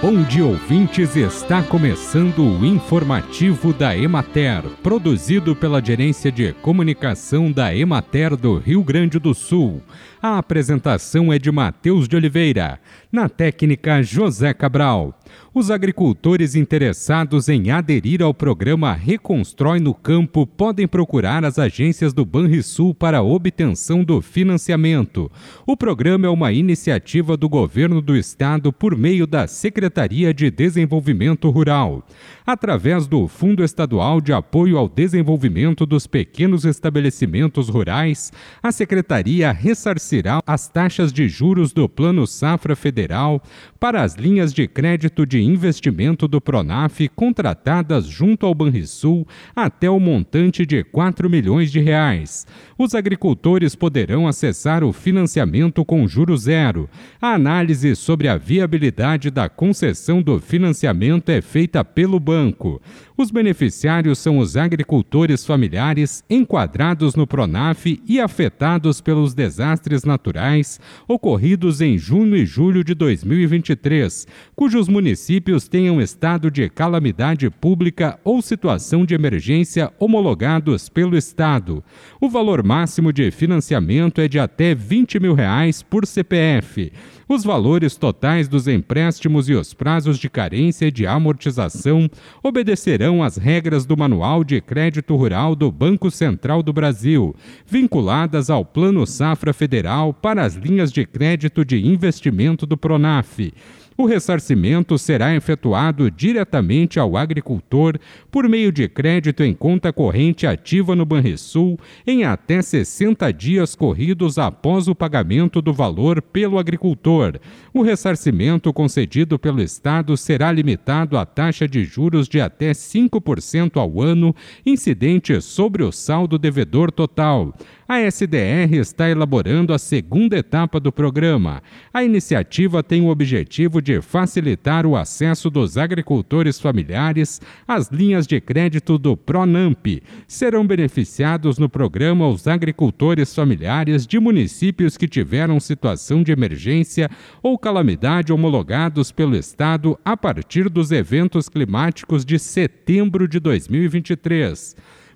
Bom dia, ouvintes. Está começando o informativo da Emater, produzido pela Gerência de Comunicação da Emater do Rio Grande do Sul. A apresentação é de Matheus de Oliveira. Na técnica, José Cabral. Os agricultores interessados em aderir ao programa Reconstrói no Campo podem procurar as agências do Banrisul para obtenção do financiamento. O programa é uma iniciativa do governo do estado por meio da Secretaria de Desenvolvimento Rural. Através do Fundo Estadual de Apoio ao Desenvolvimento dos Pequenos Estabelecimentos Rurais, a secretaria ressarcirá as taxas de juros do Plano Safra Federal para as linhas de crédito de investimento do Pronaf contratadas junto ao Banrisul até o montante de 4 milhões de reais. Os agricultores poderão acessar o financiamento com juro zero. A análise sobre a viabilidade da concessão do financiamento é feita pelo banco. Os beneficiários são os agricultores familiares enquadrados no Pronaf e afetados pelos desastres naturais ocorridos em junho e julho de 2023, cujos municípios tenham estado de calamidade pública ou situação de emergência homologados pelo Estado. O valor máximo de financiamento é de até 20 mil reais por CPF. Os valores totais dos empréstimos e os prazos de carência e de amortização obedecerão às regras do Manual de Crédito Rural do Banco Central do Brasil, vinculadas ao Plano Safra Federal para as linhas de crédito de investimento do Pronaf. O ressarcimento será efetuado diretamente ao agricultor por meio de crédito em conta corrente ativa no Banrisul em até 60 dias corridos após o pagamento do valor pelo agricultor. O ressarcimento concedido pelo Estado será limitado à taxa de juros de até 5% ao ano, incidente sobre o saldo devedor total. A SDR está elaborando a segunda etapa do programa. A iniciativa tem o objetivo de facilitar o acesso dos agricultores familiares às linhas de crédito do Pronamp. Serão beneficiados no programa os agricultores familiares de municípios que tiveram situação de emergência ou calamidade homologados pelo Estado a partir dos eventos climáticos de setembro de 2023.